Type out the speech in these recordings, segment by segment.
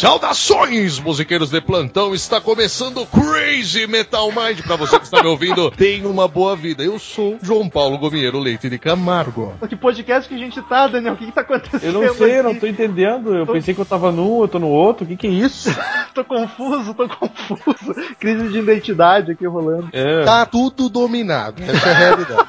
Saudações, musiqueiros de plantão! Está começando Crazy Metal Mind. Para você que está me ouvindo, tenha uma boa vida. Eu sou João Paulo Gomieiro Leite de Camargo. Que podcast que a gente tá, Daniel? O que, que tá acontecendo? Eu não sei, eu não aqui? tô entendendo. Eu Tô- pensei que eu tava num, eu tô no outro. O que que é isso? tô confuso, tô confuso. Crise de identidade aqui rolando. É. Tá tudo dominado. Essa é a realidade.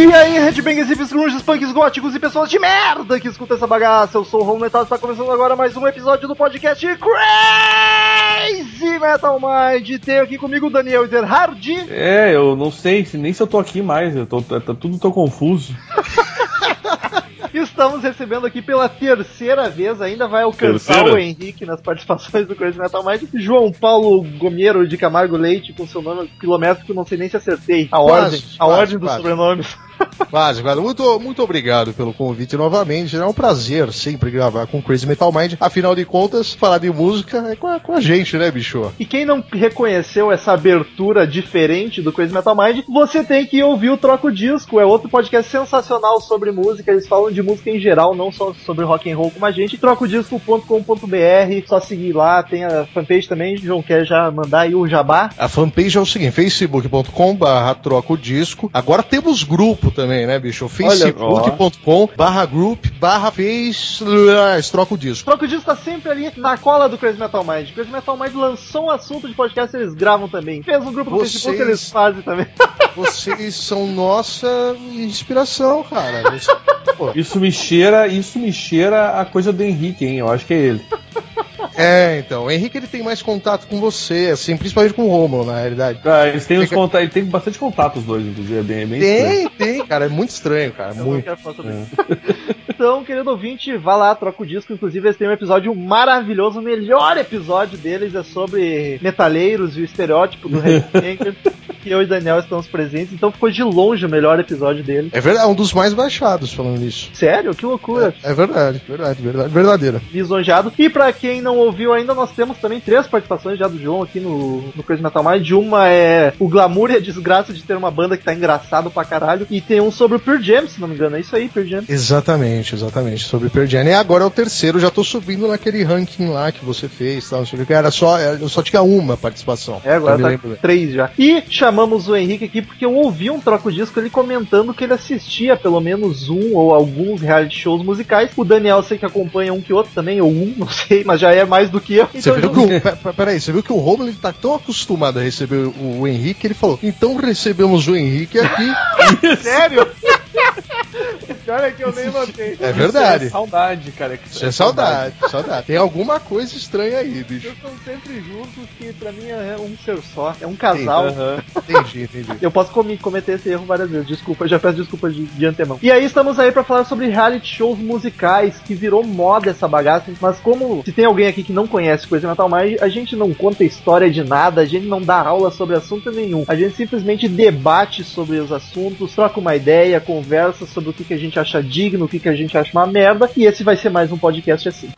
E aí, headbangers, hippies, grunges, punks, góticos e pessoas de merda que escutam essa bagaça. Eu sou o Ron Metal e está começando agora mais um episódio do podcast Crazy Metal Mind. Tenho aqui comigo o Daniel Ezerhard. É, eu não sei se- nem se eu tô aqui mais. Eu tô, tá, tá tudo tão confuso. Estamos recebendo aqui pela terceira vez, ainda vai alcançar Terceira? o Henrique nas participações do Crazy Metal Mind. João Paulo Gomiero de Camargo Leite, com seu nome quilométrico, não sei nem se acertei. A Quase, ordem, a quase, ordem dos quase. sobrenomes. Quase, quase. Muito, muito obrigado pelo convite novamente. É um prazer sempre gravar com Crazy Metal Mind. Afinal de contas, falar de música é com a, com a gente, né, bicho? E quem não reconheceu essa abertura diferente do Crazy Metal Mind, você tem que ouvir o Troco Disco. É outro podcast sensacional sobre música. Eles falam de música em geral, não só sobre rock and roll como a gente. Trocodisco.com.br. Só seguir lá. Tem a fanpage também. João quer já mandar aí o jabá. A fanpage é o seguinte, facebook.com barra troca o disco. Agora temos grupo também, né, bicho? facebook.com barra group barra face troca o disco. Troco Disco tá sempre ali na cola do Crazy Metal Mind. Crazy Metal Mind lançou um assunto de podcast, eles gravam também. Fez um grupo no Vocês- Facebook, eles fazem também. Vocês são nossa inspiração, cara. Isso me cheira, isso me cheira a coisa do Henrique, hein? Eu acho que é ele. É, então, o Henrique ele tem mais contato com você, assim, principalmente com o Romulo, na realidade. Ah, eles têm, contatos, ele tem bastante contato, os dois, inclusive. É bem, é bem estranho. Tem, tem, cara, é muito estranho, cara, Eu não muito. quero falar sobre isso. Então, querido ouvinte, vá lá, troca o disco. Inclusive, eles têm um episódio maravilhoso. O melhor episódio deles é sobre metaleiros e o estereótipo do Headbanger. Que eu e Daniel estamos presentes. Então, ficou de longe o melhor episódio dele. É verdade, é um dos mais baixados falando nisso. Sério? Que loucura. É verdade, verdade, verdade, verdadeira. Lisonjeado. E pra quem não ouviu ainda, nós temos também três participações já do João aqui no, no Crazy Metal Mind. Uma é o glamour e a desgraça de ter uma banda que tá engraçado pra caralho. E tem um sobre o Pure Jam, se não me engano. É isso aí, Pure Jam. Exatamente, exatamente, sobre Pearl Jam. E agora é o terceiro, já tô subindo naquele ranking lá que você fez, tal, não sei o que. Era só, eu só tinha uma participação. É, agora tá três já. E chamamos o Henrique aqui porque eu ouvi um troco disco ele comentando que ele assistia pelo menos um ou alguns reality shows musicais. O Daniel sei que acompanha um que outro também, ou um, não sei, mas já é mais do que eu. Você Então, viu eu- que o, pe- pe- peraí, você viu que o Romulo ele tá tão acostumado a receber o, o Henrique, ele falou, então recebemos o Henrique aqui. Sério? Pior é que eu nem notei. É verdade. É saudade, cara. que Isso é saudade, saudade. Tem alguma coisa estranha aí, bicho. Eles estão sempre juntos, que pra mim é um ser só. É um casal. Aham. Entendi, entendi. Eu posso cometer esse erro várias vezes, desculpa, já peço desculpa de, de antemão. E aí estamos aí pra falar sobre reality shows musicais, que virou moda essa bagaça, mas como se tem alguém aqui que não conhece Coisa Metal Mais, a gente não conta história de nada, a gente não dá aula sobre assunto nenhum. A gente simplesmente debate sobre os assuntos, troca uma ideia, conversa sobre o que, que a gente acha digno, o que, que a gente acha uma merda, e esse vai ser mais um podcast assim.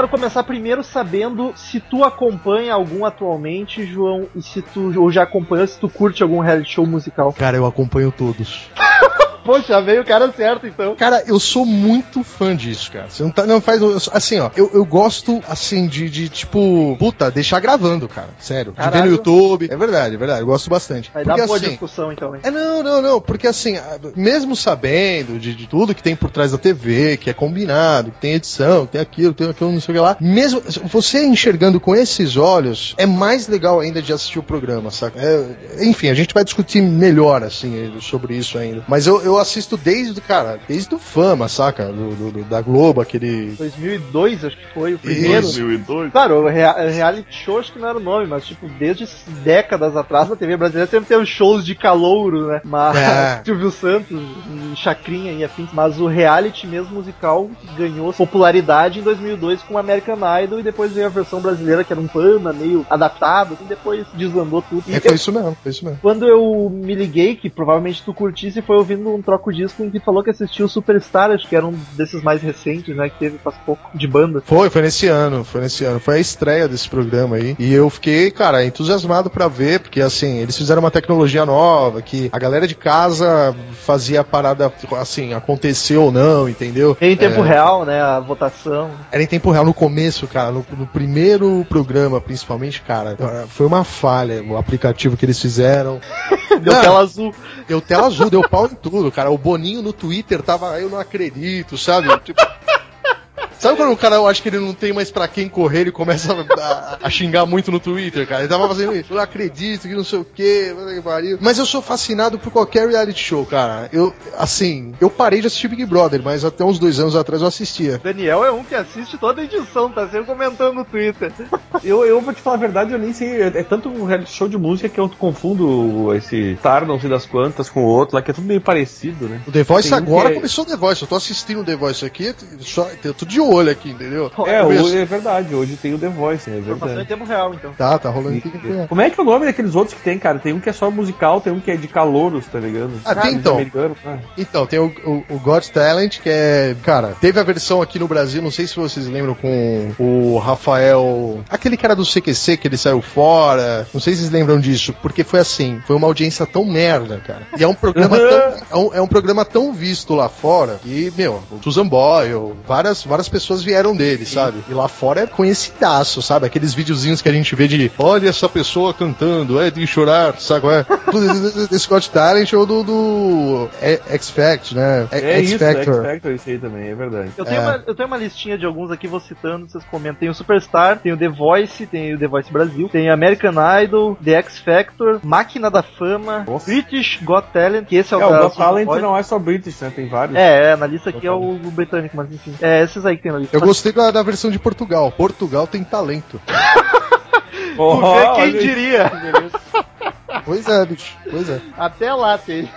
Quero começar primeiro sabendo se tu acompanha algum atualmente, João, e se tu ou já acompanhou, se tu curte algum reality show musical. Cara, eu acompanho todos. Poxa, veio o cara certo então. Cara, eu sou muito fã disso, cara. Você não, tá, não faz. Assim, ó, eu, eu gosto, assim, de, de, tipo, puta, deixar gravando, cara. Sério. De ver Caralho. no YouTube. É verdade, é verdade. Eu gosto bastante. Vai Porque dar boa assim. discussão então, hein? É, não, não, não, porque assim, mesmo sabendo de, de tudo que tem por trás da TV, que é combinado, que tem edição, que tem aquilo, tem aquilo, não sei o que lá, mesmo você enxergando com esses olhos, é mais legal ainda de assistir o programa, saca? É, enfim, a gente vai discutir melhor, assim, sobre isso ainda. Mas eu, eu assisto desde, cara, desde o Fama, saca? Do, do- do- da Globo, aquele. 2002, acho que foi o primeiro. Isso. 2002? Claro, reality show acho que não era o nome, mas tipo, desde décadas atrás na TV brasileira sempre teve shows de calouro, né? Mas É. Silvio Santos, Chacrinha e afins. Mas o reality mesmo musical ganhou popularidade em 2002 com American Idol e depois veio a versão brasileira que era um panda meio adaptado e depois desandou tudo. E É, foi isso mesmo, foi isso mesmo. quando eu me liguei, que provavelmente tu curtisse, foi ouvindo um troco disco em que falou que assistiu o Superstar, acho que era um desses mais recentes, né? Que teve faz pouco de banda. Foi, foi nesse ano, foi nesse ano. Foi a estreia desse programa aí. E eu fiquei, cara, entusiasmado pra ver, porque assim, eles fizeram uma tecnologia nova, que a galera de casa fazia a parada, assim, aconteceu ou não, entendeu? Em tempo É, real, né? A votação. Era em tempo real no começo, cara. No, no primeiro programa, principalmente, cara, foi uma falha o aplicativo que eles fizeram. Deu Não. tela azul. Deu tela azul, deu pau em tudo, cara. O Boninho no Twitter tava, eu não acredito, sabe? Tipo. Sabe quando o cara eu acho que ele não tem mais pra quem correr e começa a, a xingar muito no Twitter, cara? Ele tava fazendo isso, eu não acredito que não sei o quê. Mas eu sou fascinado por qualquer reality show, cara. Eu, assim, eu parei de assistir Big Brother, mas até uns dois anos atrás eu assistia. Daniel é um que assiste toda a edição, tá sempre comentando no Twitter. Eu, eu vou te falar a verdade, eu nem sei. É, é tanto um reality show de música que eu confundo esse Tar, não sei das quantas, com o outro lá, que é tudo meio parecido, né? O The Voice Tem um agora que é- começou o The Voice. Eu tô assistindo o The Voice aqui, só, eu tô de olho aqui, entendeu? É, hoje é verdade, hoje tem o The Voice, é Informação em verdade. tempo real, então. Tá, tá rolando aqui. Como é que é o nome daqueles outros que tem, cara? Tem um que é só musical, tem um que é de calouros, tá ligado? Ah, tem então. ah. Então, tem o, o, o Got Talent, que é. Cara, teve a versão aqui no Brasil, não sei se vocês lembram, com o Rafael. Aquele cara do CQC que ele saiu fora. Não sei se vocês lembram disso, porque foi assim: foi uma audiência tão merda, cara. E é um programa tão. É um, é um programa tão visto lá fora que, meu, o Susan Boyle, várias, várias pessoas vieram dele, sabe? E lá fora é conhecidaço, sabe? Aqueles videozinhos que a gente vê de olha essa pessoa cantando, é de chorar, sabe? qual É? Got Talent ou do, do é, X Factor, né? É X isso, X Factor. Factor, isso aí também, é verdade. Eu tenho, É. uma, eu tenho uma listinha de alguns aqui, vou citando, vocês comentam. Tem o Superstar, tem o The Voice, tem o The Voice Brasil, tem American Idol, The X Factor, Máquina da Fama, Nossa. British Got Talent, que esse é o É, o da Got Talent não é só British, né? Tem vários. É, é, na lista aqui é o, o britânico, mas enfim. É, esses aí que tem Eu gostei da, da versão de Portugal. Portugal tem talento. Oh, quem diria? Pois é, bicho. Pois é. Até lá tem.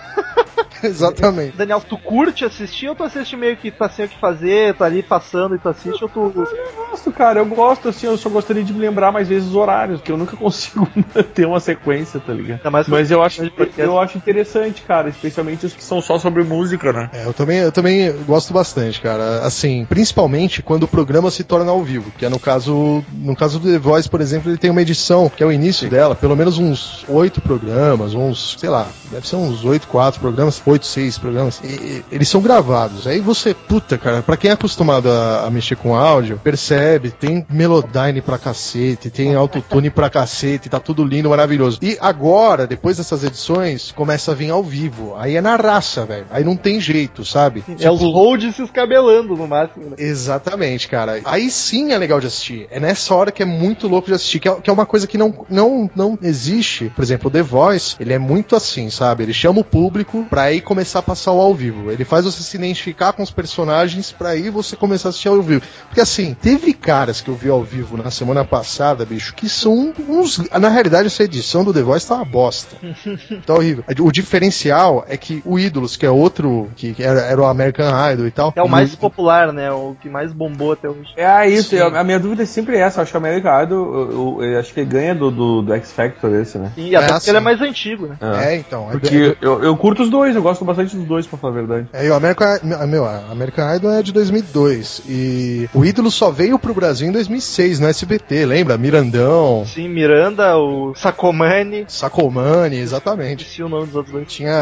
Exatamente. Daniel, tu curte assistir ou tu assiste meio que tá sem o que fazer, tá ali passando e tu assiste ou tu. Eu gosto, cara, eu gosto, assim, eu só gostaria de me lembrar mais vezes os horários, que eu nunca consigo ter uma sequência, tá ligado? Mais Mas eu acho, podcast. eu acho interessante, cara, especialmente os que são só sobre música, né? É, eu também, eu também gosto bastante, cara. Assim, principalmente quando o programa se torna ao vivo, que é no caso, no caso do The Voice, por exemplo, ele tem uma edição, que é o início dela, pelo menos uns oito programas, uns, sei lá, deve ser uns oito, quatro programas, oito, seis programas. E, e eles são gravados. Aí você, puta, cara, pra quem é acostumado a, a mexer com áudio, percebe, tem Melodyne pra cacete, tem autotune pra cacete, tá tudo lindo, maravilhoso. E agora, depois dessas edições, começa a vir ao vivo. Aí é na raça, velho. Aí não tem jeito, sabe? É os holds se escabelando no máximo, né? Exatamente, cara. Aí sim é legal de assistir. É nessa hora que é muito louco de assistir, que é, que é uma coisa que não, não, não existe. Por exemplo, o The Voice, ele é muito assim, sabe? Ele chama o público pra aí começar a passar o ao vivo. Ele faz você se identificar com os personagens pra aí você começar a assistir ao vivo. Porque assim, teve caras que eu vi ao vivo na semana passada, bicho, que são uns. Na realidade, essa edição do The Voice tá uma bosta. Tá horrível. O diferencial é que o Ídolos, que é outro, que era, era o American Idol e tal. É o mais e- popular, né? O que mais bombou até hoje. É isso, Sim. eu- a minha dúvida é sempre essa, eu acho que o American Idol, eu, eu- eu acho que ele ganha do, do, do X Factor esse, né? E até É, porque ele é mais antigo, né? É, então. é- Porque eu, eu curto os dois, eu gosto gosto bastante dos dois, pra falar a verdade. É, e o American, meu, a American Idol é de 2002 e o ídolo só veio pro Brasil em 2006 no SBT, lembra? Mirandão, Sim, Miranda, o Sacomani. Sacomani, exatamente. Esqueci o nome dos outros dois. Tinha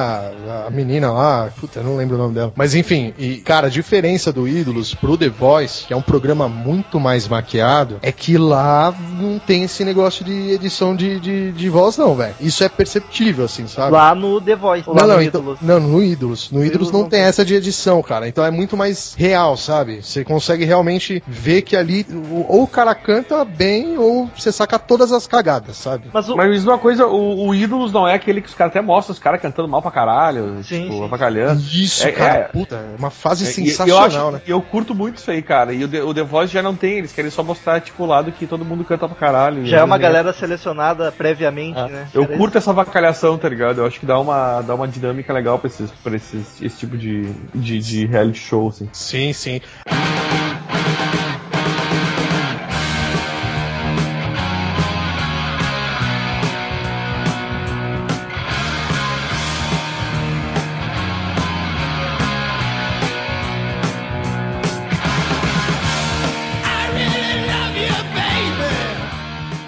a, a menina lá, puta, eu não lembro o nome dela. Mas enfim, e cara, a diferença do Ídolos pro The Voice, que é um programa muito mais maquiado, é que lá não tem esse negócio de edição de, de, de voz, não, velho. Isso é perceptível, assim, sabe? Lá no The Voice. Lá Não, no não, então, Ídolos. não, no Ídolos. No Ídolos não tem essa de edição, cara. Então é muito mais real, sabe? Você consegue realmente ver que ali o- ou o cara canta bem ou você saca todas as cagadas, sabe? Mas o, Mas uma coisa, o, o Ídolos não é aquele que os caras até mostram os caras cantando mal pra caralho, Sim, tipo, sim. avacalhando. Isso, É, cara. é. Puta, é uma fase É, sensacional, eu acho, né? e eu curto muito isso aí, cara. E o The, o The Voice já não tem, eles querem só mostrar, tipo, o lado que todo mundo canta pra caralho. já é uma E- galera selecionada previamente, Ah, né? Eu Cara, curto essa vacalhação, tá ligado? Eu acho que dá uma, dá uma dinâmica legal pra, esses, pra esses, esse tipo de, de, de reality show, assim. Sim, sim.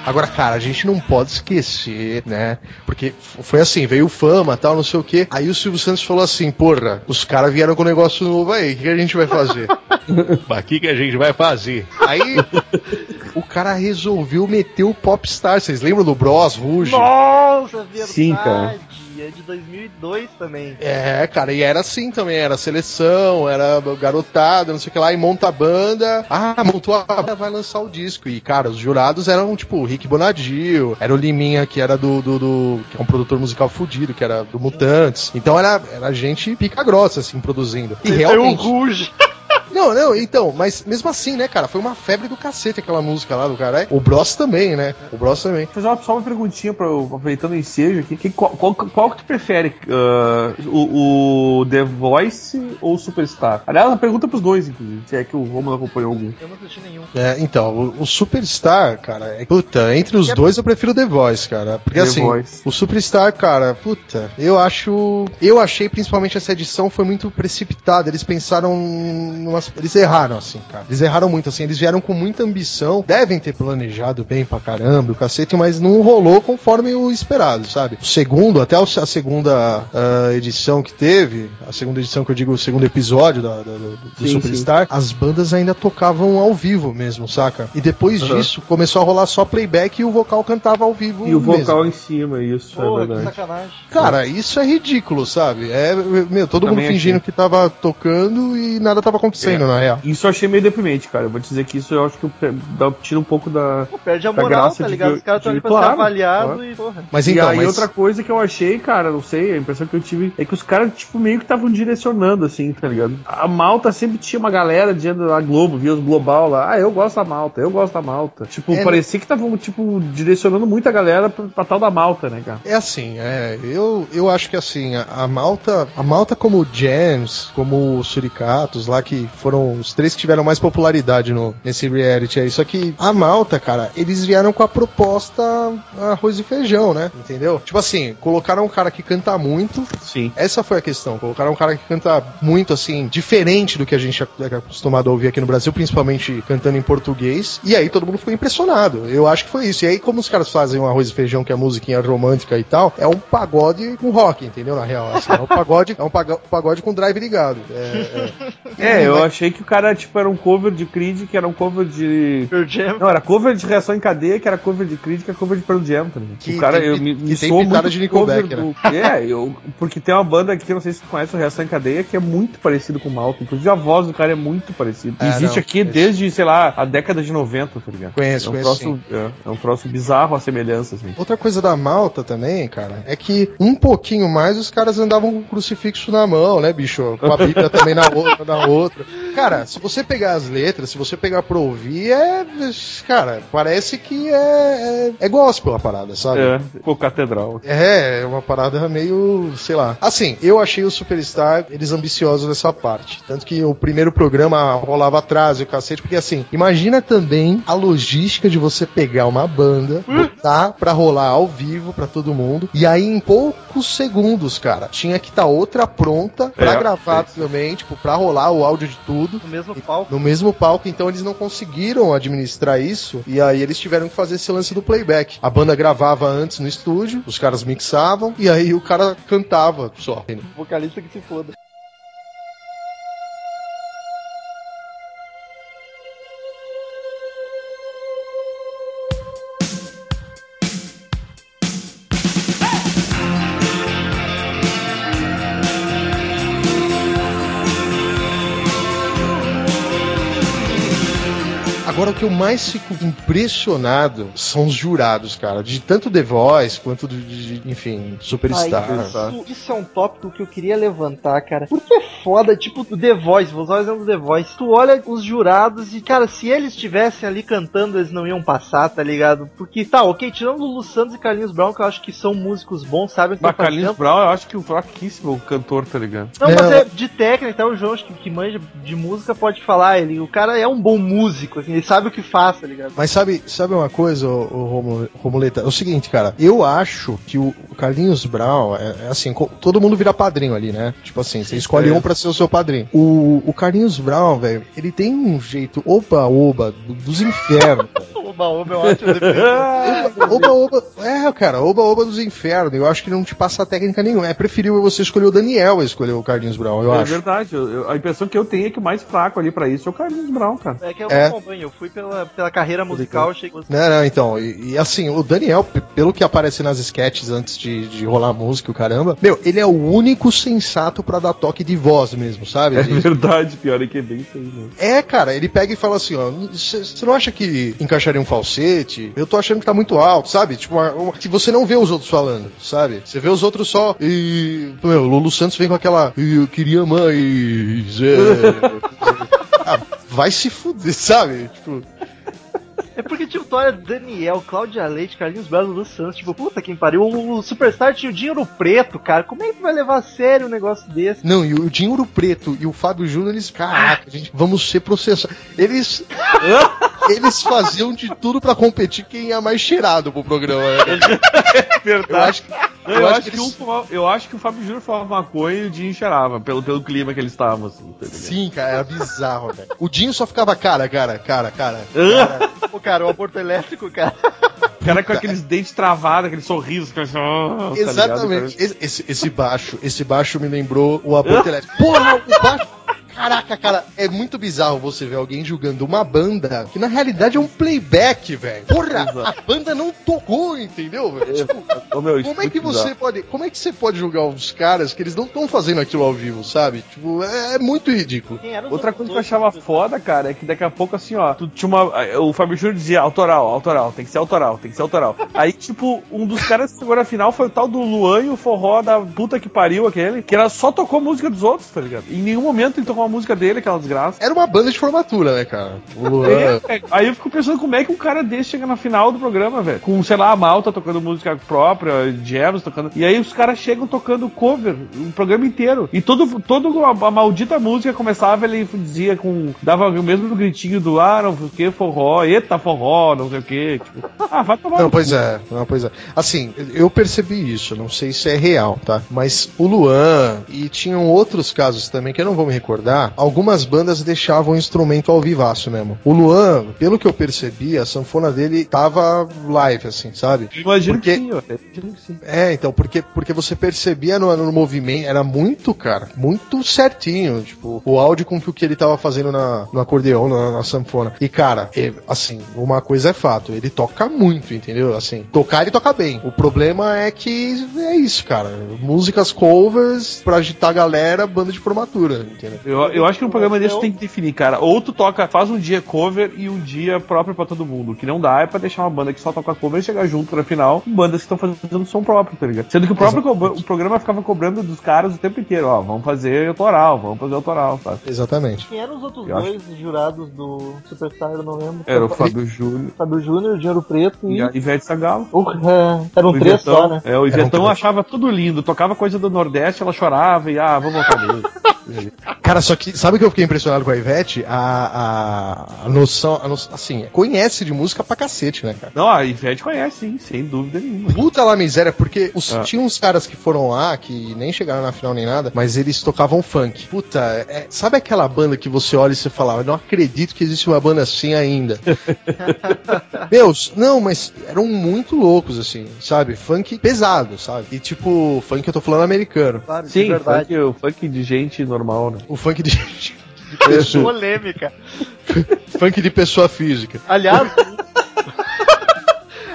Agora, cara, a gente não pode esquecer, né? Porque foi assim, veio fama tal, não sei o quê. Aí o Silvio Santos falou assim, porra, os caras vieram com um negócio novo aí, o que, que a gente vai fazer? Mas o que, que a gente vai fazer? Aí o cara resolveu meter o Popstar. Vocês lembram do Bros, Ruge? Nossa, verdade. Sim, cara. É de 2002 também. É, cara, e era assim também, era seleção, era garotada, não sei o que lá, e monta a banda. Ah, montou a banda, vai lançar o disco. E, cara, os jurados eram, tipo, o Rick Bonadil, era o Liminha, que era do, do, do- que é um produtor musical fudido, que era do Mutantes. Então era, era gente pica grossa, assim, produzindo. E o realmente... Ruge. Não, não, então, mas mesmo assim, né, cara, foi uma febre do cacete aquela música lá do cara. O Bros também, né? O Bros também. Vou fazer uma, só uma perguntinha, pra, eu- aproveitando o ensejo aqui. Que, qual, qual, qual que tu prefere? ah, o, o The Voice ou o Superstar? Aliás, uma pergunta pros dois, inclusive. Se é que o Romulo acompanhou algum. Eu não assisti nenhum. É, então, o, o Superstar, cara, é, puta, entre os dois eu prefiro The Voice, cara. Porque The assim, Voice. o Superstar, cara, puta, eu acho. Eu achei principalmente essa edição foi muito precipitada. Eles pensaram. Eles erraram, assim, cara. Eles erraram muito, assim. Eles vieram com muita ambição. Devem ter planejado bem pra caramba, o cacete, mas não rolou conforme o esperado, sabe? O segundo, até a segunda ah, edição que teve, a segunda edição que eu digo, o segundo episódio da, da- do, do Sim, Superstar, as bandas ainda tocavam ao vivo mesmo, saca? E depois Aham. disso começou a rolar só playback e o vocal cantava ao vivo. E o mesmo. vocal em cima, isso, é Porra, que verdade. sacanagem. Cara, isso é ridículo, sabe? É, meu, todo Também mundo fingindo achei. que tava tocando e nada tava acontecendo, Na real. Isso eu achei meio deprimente, cara. Eu vou dizer que isso eu acho que dá- tira um pouco da. Pô, perde a Da moral, graça tá ligado? Os caras estão ali pra claro, ser avaliado claro. e, porra. Mas e então, aí mas... outra coisa que eu achei, cara, não sei, a impressão que eu tive é que os caras, tipo, meio que estavam direcionando, assim, tá ligado? A Malta sempre tinha uma galera dizendo a Globo, via os Global lá, ah, eu gosto da Malta, eu gosto da Malta. Tipo, É, parecia que estavam, tipo, direcionando muita galera pra, pra tal da Malta, né, cara? É assim, é, eu, eu acho que assim, a, a Malta, a Malta como o Jams, como os Suricatos lá, que foram os três que tiveram mais popularidade no, nesse reality aí, só que a Malta, cara, eles vieram com a proposta arroz e feijão, né, entendeu? Tipo assim, colocaram um cara que canta muito, Sim. essa foi a questão, colocaram um cara que canta muito, assim, diferente do que a gente é acostumado a ouvir aqui no Brasil, principalmente cantando em português, e aí todo mundo ficou impressionado, eu acho que foi isso, e aí como os caras fazem um arroz e feijão, que é a musiquinha romântica e tal, é um pagode com rock, entendeu, na real, assim, é um pagode, é um pagode com drive ligado, é, é. É, eu achei que o cara, tipo, era um cover de Creed, que era um cover de. Pearl Jam. Não, era cover de reação em cadeia, que era cover de Creed, que é cover de Pearl Jam também. Que o cara, tem eu me, que me pitada muito de Nickelback, cover do... É, eu, porque tem uma banda aqui, não sei se você conhece, o Reação em Cadeia, que é muito parecido com o Malta. Inclusive a voz do cara é muito parecida. É, Existe não, aqui desde, sei lá, a década de 90, tá ligado? Conheço, é um conheço troço, é, é um troço bizarro a semelhança, assim. Outra coisa da Malta também, cara, é que um pouquinho mais os caras andavam com o crucifixo na mão, né, bicho? Com a Bíblia também na outra, na outra. Cara, se você pegar as letras, se você pegar pra ouvir, é. Cara, parece que é. É, é gospel a parada, sabe? É, ficou catedral. É, é uma parada meio, sei lá. Assim, eu achei o Superstar, eles ambiciosos nessa parte. Tanto que o primeiro programa rolava atrás e o cacete, porque assim, imagina também a logística de você pegar uma banda, cantar pra rolar ao vivo pra todo mundo. E aí, em poucos segundos, cara, tinha que estar outra pronta pra É, gravar também, tipo, pra rolar o áudio de tudo. No mesmo palco. No mesmo palco, então eles não conseguiram administrar isso, e aí eles tiveram que fazer esse lance do playback. A banda gravava antes no estúdio, os caras mixavam, e aí o cara cantava só. Vocalista que se foda. Que eu mais fico impressionado são os jurados, cara, de tanto The Voice quanto de, de- enfim, Superstar. Ai, tá? isso, isso é um tópico que eu queria levantar, cara. Porque é foda, tipo, o The Voice, vou usar o exemplo do The Voice. Tu olha os jurados e, cara, se eles estivessem ali cantando, eles não iam passar, tá ligado? Porque, tá, ok, tirando o Lulu Santos e Carlinhos Brown, que eu acho que são músicos bons, que Mas Carlinhos fazendo. Brown, eu acho que o fraquíssimo cantor, tá ligado? Não, Não. mas é de técnica, então o João, acho que, que manja de música, pode falar. Ele, o cara é um bom músico, assim, ele sabe o que faz, tá ligado? Mas sabe, sabe uma coisa, ô, ô, Romu- Romuleta? É o seguinte, cara, eu acho que o Carlinhos Brown, é, é assim, todo mundo vira padrinho ali, né? Tipo assim, você escolhe é. um pra ser o seu padrinho. O, o Carlinhos Brown, velho, ele tem um jeito oba-oba do- dos infernos. velho. Oba, oba, é ótima defesa. Oba-oba, é, cara, oba-oba dos infernos. Eu acho que não te passa técnica nenhuma. É preferível você escolher o Daniel a escolher o Carlinhos Brown, eu é acho. verdade. eu- a impressão que eu tenho é que o mais fraco ali pra isso é o Carlinhos Brown, cara. É que eu É. acompanho, eu fui pela, pela carreira musical, achei que Não, não, então, e, e assim, o Daniel, pelo que aparece nas sketches antes de, de rolar música, o caramba, meu, ele é o único sensato pra dar toque de voz mesmo, sabe? É Ele- verdade, pior é que é bem isso aí mesmo. É, cara, ele pega e fala assim, ó, você não acha que encaixaria um falsete? Eu tô achando que tá muito alto, sabe? Tipo, uma- uma- que você não vê os outros falando, sabe? Você vê os outros só e... Meu, o Lulu Santos vem com aquela... Eu queria mais... é." ah, vai se fuder, sabe? Tipo... É porque, tipo, tu olha Daniel, Cláudia Leite, Carlinhos Belo, Lulu Santos, tipo, puta quem pariu. O, o Superstar tinha o dinheiro preto, cara. Como é que vai levar a sério um negócio desse? Não, e o Dinheiro Preto e o Fábio Júnior, eles, caraca, gente, vamos ser processados. Eles. eles faziam de tudo pra competir quem ia mais cheirado pro programa. né? Eu acho que. Eu, Eu acho acho que que eles- fumava- eu acho que o Fábio Júnior falava maconha e o Dinho cheirava, pelo, pelo clima que eles estavam, assim, tá? Sim, cara, era bizarro, velho. O Dinho só ficava cara, cara, cara, cara. Pô, cara, o aborto elétrico, cara. O cara com aqueles dentes travados, aquele sorriso. que assim, "Ah", tá ligado, Exatamente. esse- esse baixo, esse baixo me lembrou o aborto elétrico. Porra, o baixo. Caraca, cara, é muito bizarro você ver alguém julgando uma banda que na realidade é um playback, velho. Porra, a banda não tocou, entendeu? Tipo, Ô, meu, como é que você bizarro. pode, como é que você pode julgar os caras que eles não estão fazendo aquilo ao vivo, sabe? Tipo, é, é muito ridículo. Outra coisa que eu achava foda, cara, é que daqui a pouco, assim, ó, tu tinha uma. O Fábio Júnior dizia autoral, autoral, tem que ser autoral, tem que ser autoral. Aí, tipo, um dos caras que chegou na final foi o tal do Luan e o forró da puta que pariu aquele, que ela só tocou música dos outros, tá ligado? Em nenhum momento ele tocou uma música dele, aquela desgraça. Era uma banda de formatura, né, cara? O Luan. É. Aí eu fico pensando como é que um cara desse chega na final do programa, velho. Com, sei lá, a Malta tocando música própria, Jams tocando. E aí os caras chegam tocando cover o programa inteiro. E todo, todo a, a maldita música começava, ele dizia com. dava o mesmo gritinho do ah, não sei o que, forró, eita forró, não sei o que. Tipo, ah, vai tomar. Não, pois é, não, pois é. Assim, eu percebi isso, não sei se é real, tá? Mas o Luan e tinham outros casos também que eu não vou me recordar. Algumas bandas deixavam o instrumento ao vivaço mesmo. O Luan, pelo que eu percebi, a sanfona dele tava live, assim, sabe? Eu Imagino Porque- que sim. Eu Imagino que sim. É, então, porque, porque você percebia no, no movimento, era muito, cara, muito certinho, tipo, o áudio com que o que ele tava fazendo na, no acordeão, na, na sanfona. E, cara, assim, uma coisa é fato, ele toca muito, entendeu? Assim, tocar ele toca bem. O problema é que é isso, cara. Músicas covers pra agitar a galera, banda de formatura, entendeu? Eu, eu acho que um programa desse tem que definir, cara. Ou tu toca, faz um dia cover e um dia próprio pra todo mundo. O que não dá é pra deixar uma banda que só toca cover e chegar junto na final com bandas que estão fazendo som próprio, tá ligado? Sendo que o próprio o programa ficava cobrando dos caras o tempo inteiro, ó, vamos fazer autoral, vamos fazer autoral, sabe? Exatamente. Quem eram os outros Eu dois jurados do Superstar, eu não lembro. Era o Fábio Júnior Fábio Júnior, Dinheiro Preto e... e a Ivete Sagalo. Porra, eram O três Ivetão- só, né? É, o Eram Ivetão três. achava tudo lindo, tocava coisa do Nordeste, ela chorava e ah, vamos voltar nele. Cara, só que sabe o que eu fiquei impressionado com a Ivete? A, a, a noção, a noção, assim, conhece de música pra cacete, né, cara? Não, a Ivete conhece, sim, sem dúvida nenhuma. Puta lá miséria, porque os, Ah. tinha uns caras que foram lá, que nem chegaram na final nem nada, mas eles tocavam funk. Puta, é- sabe aquela banda que você olha e você fala, "Eu não acredito que existe uma banda assim ainda. Meus, não, mas eram muito loucos, assim, sabe? Funk pesado, sabe? E tipo, funk eu tô falando americano. Claro, Sim, verdade. funk, o funk de gente normal, né? O funk de, de pessoa, Polêmica. funk de pessoa física. Aliás.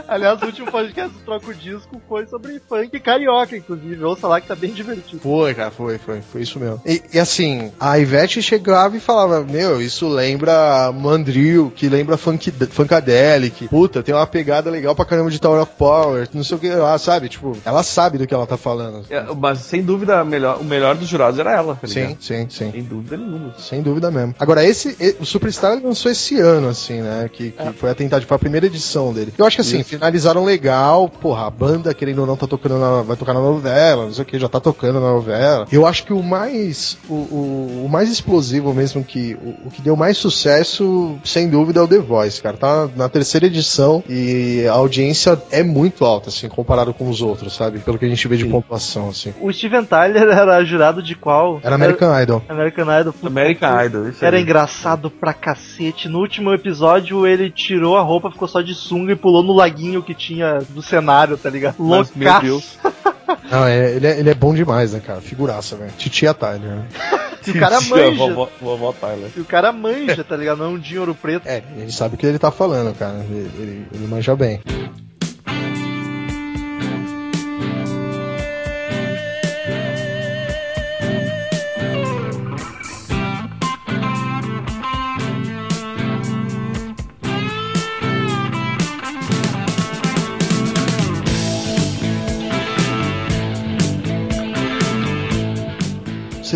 Aliás, o último podcast do Troco Disco foi sobre funk carioca, inclusive. Ouça lá que tá bem divertido. Foi, cara, foi, foi, foi isso mesmo. E, e assim, a Ivete chegava e falava, meu, isso lembra Mandril, que lembra funk, Funkadelic. Puta, tem uma pegada legal pra caramba de Tower of Power, não sei o que lá, sabe? Tipo, ela sabe do que ela tá falando. É, mas sem dúvida, a melhor, o melhor dos jurados era ela, tá Sim, ligado? sim, sim. Sem dúvida nenhuma. Sem dúvida mesmo. Agora, esse, o Superstar lançou esse ano, assim, né? Que, que foi a tentativa, foi a primeira edição dele. Eu acho que assim, finalizaram legal, porra, a banda, querendo ou não, tá tocando na, vai tocar na novela, não sei o que, já tá tocando na novela. Eu acho que o mais, o, o, o mais explosivo mesmo, que o, o que deu mais sucesso, sem dúvida, é o The Voice, cara. Tá na terceira edição e a audiência é muito alta, assim, comparado com os outros, sabe? Pelo que a gente vê de Sim. pontuação, assim. O Steven Tyler era jurado de qual? Era American Idol. American Idol. Puta, American Idol, isso Era aí. engraçado pra cacete. No último episódio, ele tirou a roupa, ficou só de sunga e pulou no laguinho que tinha do cenário, tá ligado? Mas, meu Loucaço. Deus. Não, é- ele, é, ele é bom demais, né, cara? Figuraça, velho. Titia Tyler, né? E o cara manja. Vovó, vovó Tyler. E o cara manja, tá ligado? Não é um de ouro preto. É, ele sabe o que ele tá falando, cara. Ele, ele, ele manja bem.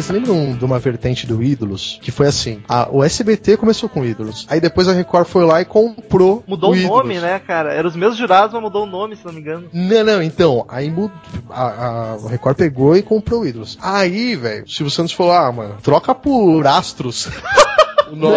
Vocês lembram de uma vertente do Ídolos? Que foi assim: a- o SBT começou com Ídolos. Aí depois a Record foi lá e comprou. Mudou o, Ídolos. nome, né, cara? Era os mesmos jurados, mas mudou o nome, se não me engano. Não, não, então, aí mud... a, a, o Record pegou e comprou o Ídolos. Aí, velho, o Silvio Santos falou: ah, mano, troca por Astros. o nome.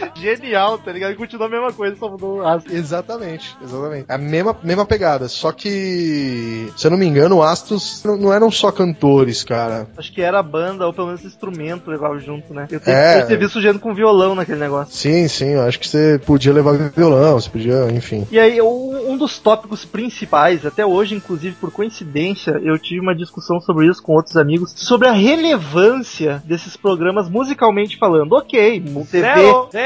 Genial, tá ligado? E continua a mesma coisa, só mudou o aço. Exatamente, exatamente. A mesma, mesma pegada. Só que, se eu não me engano, o Astros não, não eram só cantores, cara. Acho que era a banda, ou pelo menos instrumento levava junto, né? Eu tenho É. eu ter visto gente com violão naquele negócio. Sim, sim, eu acho que você podia levar violão, você podia, enfim. E aí, um dos tópicos principais, até hoje, inclusive por coincidência, eu tive uma discussão sobre isso com outros amigos, sobre a relevância desses programas musicalmente falando. Ok, TV. Zero! Zero!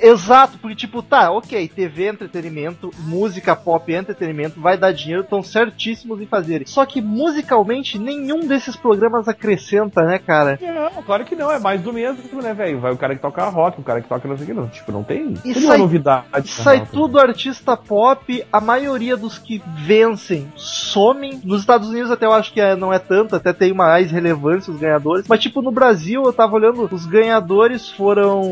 Exato, porque tipo, tá, ok, TV é entretenimento, música pop é entretenimento, vai dar dinheiro, estão certíssimos em fazerem. Só que musicalmente nenhum desses programas acrescenta, né, cara? Não, claro que não, é mais do mesmo, né, velho? Vai o cara que toca rock, o cara que toca não sei o que, não. Tipo, não tem. E tem sai- novidade. né? Sai tudo artista pop, a maioria dos que vencem somem. Nos Estados Unidos até eu acho que é- não é tanto, até tem mais relevância os ganhadores. Mas tipo, no Brasil eu tava olhando, os ganhadores foram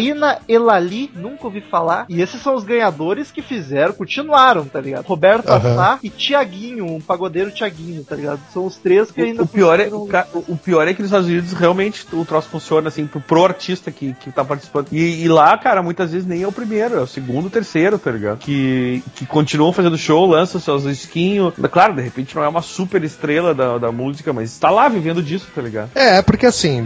Marina Elali, nunca ouvi falar. E esses são os ganhadores que fizeram, continuaram, tá ligado? Roberto Aham. Assá e Tiaguinho, um pagodeiro Tiaguinho, tá ligado? São os três que ainda O, o pior é, o, o pior é que nos Estados Unidos realmente o troço funciona assim pro, pro artista que, que tá participando. E, e lá, cara, muitas vezes nem é o primeiro, é o segundo, o terceiro, tá ligado? Que, que continuam fazendo show, lançam seus skinhos. Claro, de repente não é uma super estrela da, da música, mas está lá vivendo disso, tá ligado? É, porque assim,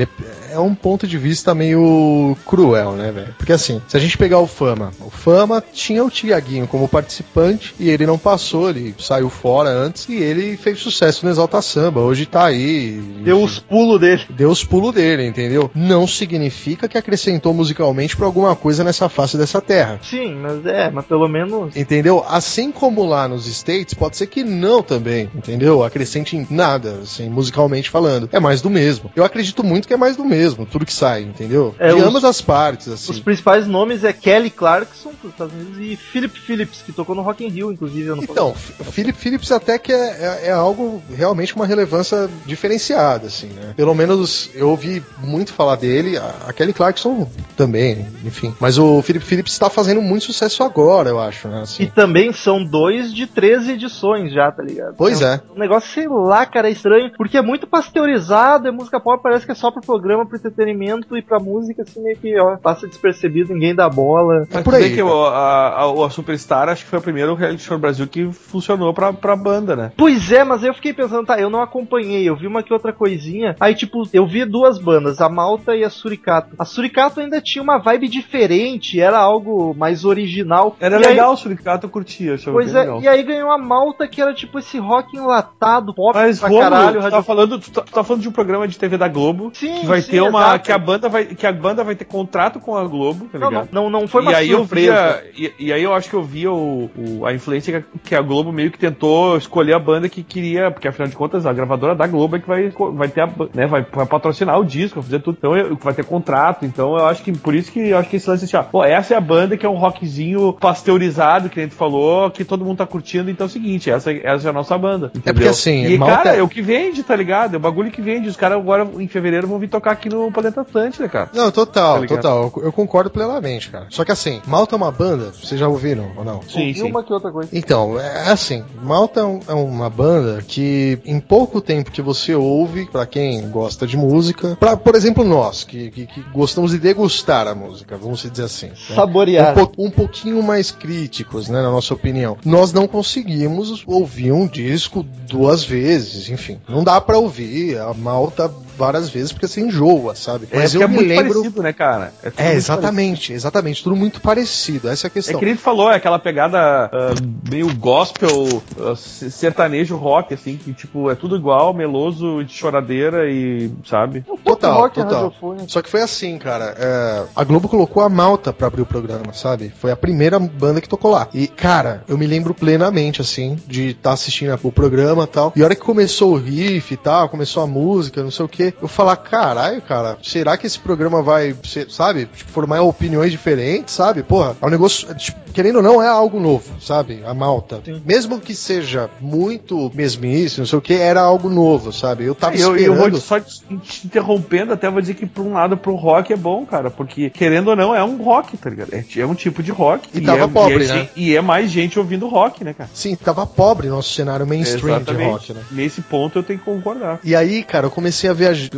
é um ponto de vista meio cruel, né, velho? Porque assim, se a gente pegar o Fama, o Fama tinha o Tiaguinho como participante e ele não passou, ele saiu fora antes e ele fez sucesso no Exalta Samba. Hoje tá aí. Deu os pulos dele. Deu os pulos dele, entendeu? Não significa que acrescentou musicalmente pra alguma coisa nessa face dessa terra. Sim, mas é, mas pelo menos. Entendeu? Assim como lá nos States, pode ser que não também, entendeu? Acrescente em nada, assim, musicalmente falando. É mais do mesmo. Eu acredito muito que é mais do mesmo, tudo que sai, entendeu? É, de os- ambas as partes, assim. Os principais nomes é Kelly Clarkson, dos Estados Unidos, e Philip Phillips, que tocou no Rock in Rio, inclusive. ano Então, F- Philip Phillips até que é, é- é algo realmente com uma relevância diferenciada, assim, né? Pelo menos eu ouvi muito falar dele. A, a Kelly Clarkson também, enfim. Mas o Felipe Phillips está fazendo muito sucesso agora, eu acho, né? E Assim. também são dois de 13 edições já, tá ligado? Pois é. Um negócio, sei lá, cara, é estranho, porque é muito pasteurizado, é música pop, parece que é só pro programa, pro entretenimento e pra música, assim, meio que, ó, passa despercebido, ninguém dá bola. É Mas por aí. que o- a, a, a Superstar acho que foi o primeiro reality show no Brasil que funcionou pra, pra banda, né? Pois é, mas aí eu fiquei pensando, tá, eu não acompanhei, eu vi uma que outra coisinha. Aí, tipo, eu vi duas bandas, a Malta e a Suricato. A Suricato ainda tinha uma vibe diferente, era algo mais original. Era E aí- legal o Suricato, eu curtia, achava Pois é, legal. e aí ganhou a Malta que era tipo esse rock enlatado, pop Mas pra Romulo, caralho. tu radio- tá falando, tu tá, tu tá falando de um programa de TV da Globo Sim, que vai sim, ter uma exato. que a banda vai que a banda vai ter contrato com a Globo, tá Não, ligado? não, não, não foi uma e aí eu surpresa. via, e, e aí eu acho que eu via o, o- a influência que a, Globo meio que tentou escolher a banda que queria, porque afinal de contas a gravadora da Globo é que vai, vai ter a, né, vai, vai patrocinar o disco, vai fazer tudo, então eu- vai ter contrato, então eu acho que por isso que eu acho que esse lance assim, ó, pô, essa é a banda que é um rockzinho pasteurizado, que a gente falou, que todo mundo tá curtindo, então é o seguinte, essa, essa é a nossa banda, entendeu? porque, assim, e Malta- cara, é o que vende, tá ligado? É o bagulho que vende, os caras agora em fevereiro vão vir tocar aqui no Planeta Atlântida, cara. Não, total, Tá total. Eu, concordo plenamente, cara. Só que assim, Malta é uma banda, vocês já ouviram ou não? Sim, Ouvi sim. uma que outra coisa. Então, é assim, Malta é é uma banda que em pouco tempo que você ouve, pra quem gosta de música, pra, por exemplo, nós, que, que- que gostamos de degustar a música, vamos dizer assim. né? Saborear. Um, po- um pouquinho mais críticos, né, na nossa opinião. Nós não conseguimos ouvir um disco duas vezes, enfim. Não dá pra ouvir a Malta várias vezes porque você enjoa, sabe? é, porque é muito parecido, né, cara? É, muito exatamente, exatamente. Tudo muito parecido. Essa é a É questão. que nem tu falou, é aquela pegada ah, meio gospel, se- sertanejo rock, assim, que tipo, é tudo igual, meloso, de choradeira e, sabe? Total, rock total. radiofônico. Só que foi assim, cara. é, a Globo colocou a Malta pra abrir o programa, sabe? Foi a primeira banda que tocou lá. E, cara, eu me lembro plenamente, assim, de estar assistindo o programa e tal. E a hora que começou o riff e tal, começou a música, não sei o que, eu falar, caralho, cara, será que esse programa vai, ser, sabe, tipo, formar opiniões diferentes, sabe? Porra, é um negócio, é, tipo, querendo ou não, é algo novo, sabe? A Malta. Mesmo que seja muito mesmice, não sei o que, era algo novo, sabe? Eu tava Eu, eu esperando. vou te- só te te interrompendo, até vou dizer que por um lado pro rock é bom, cara, porque querendo ou não, é um rock, tá ligado? É, é um tipo de rock. E tava é, pobre, e é, né? E é mais gente ouvindo rock, né, cara? Sim, tava pobre nosso cenário mainstream de rock, né? Nesse ponto eu tenho que concordar. E aí, cara, eu comecei a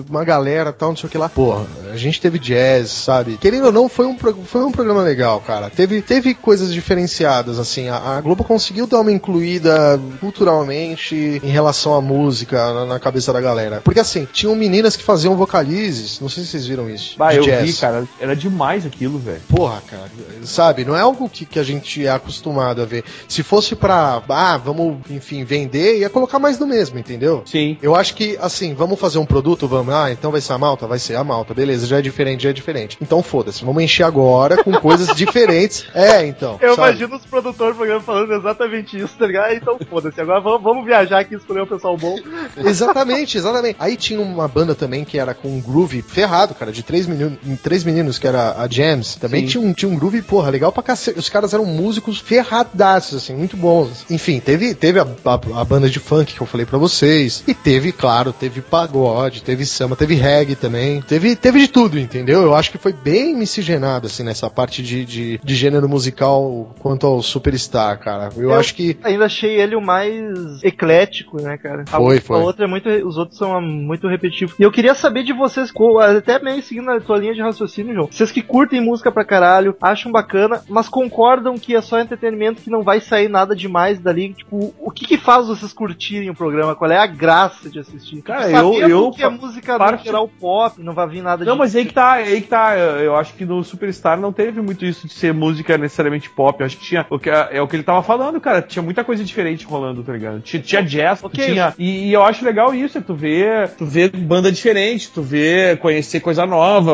uma galera tal, não sei o que lá. Porra, a gente teve jazz, sabe? Querendo ou não, foi um, foi um programa legal, cara. Teve, teve coisas diferenciadas, assim. A, a Globo conseguiu dar uma incluída culturalmente em relação à música na, na cabeça da galera. Porque, assim, tinham meninas que faziam vocalizes. Não sei se vocês viram isso. Bah, eu jazz. vi, cara, era demais aquilo, velho. Porra, cara, sabe? Não é algo que, que a gente é acostumado a ver. Se fosse pra, ah, vamos, enfim, vender, ia colocar mais do mesmo, entendeu? Sim. Eu acho que, assim, vamos fazer um produto, vamos, ah, então vai ser a malta? Vai ser a malta, beleza, já é diferente, já é diferente. Então foda-se, vamos encher agora com coisas diferentes. É, então. Eu sabe? imagino os produtores do programa falando exatamente isso, tá ligado? Então foda-se, agora vamos, vamos viajar aqui e escolher um pessoal bom. Exatamente, exatamente. Aí tinha uma banda também que era com um groove ferrado, cara, de três meninos, três meninos que era a Jams. Também Sim. tinha um, tinha um groove, porra, legal pra cacete. Os caras eram músicos ferradaços, assim, muito bons. Enfim, teve, teve a, a, a banda de funk que eu falei pra vocês. E teve, claro, teve pagode, teve samba, teve reggae também. Teve, teve de tudo, entendeu? Eu acho que foi bem miscigenado, assim, nessa parte de, de, de gênero musical quanto ao Superstar, cara. Eu, Eu- acho que. Ainda achei ele o mais eclético, né, cara? A, Foi, a foi. outra é muito. Os outros são muito repetitivos. E eu queria saber de vocês, até meio seguindo a tua linha de raciocínio, João. Vocês que curtem música pra caralho, acham bacana, mas concordam que é só entretenimento, que não vai sair nada demais dali. Tipo, o que que faz vocês curtirem o programa? Qual é a graça de assistir? Cara, Sabendo eu- eu- que a música parte- geral pop, não vai vir nada Não, de. mas aí que tá, aí que tá. Eu acho que no Superstar não teve muito isso de ser música necessariamente pop. Eu acho que tinha. O que, é o que ele tava falando, cara. Tinha muita coisa diferente rolando, tá ligado? Tinha, tinha jazz, Ok. tinha. E, e eu acho legal isso, é tu ver, tu ver banda diferente, tu ver, conhecer coisa nova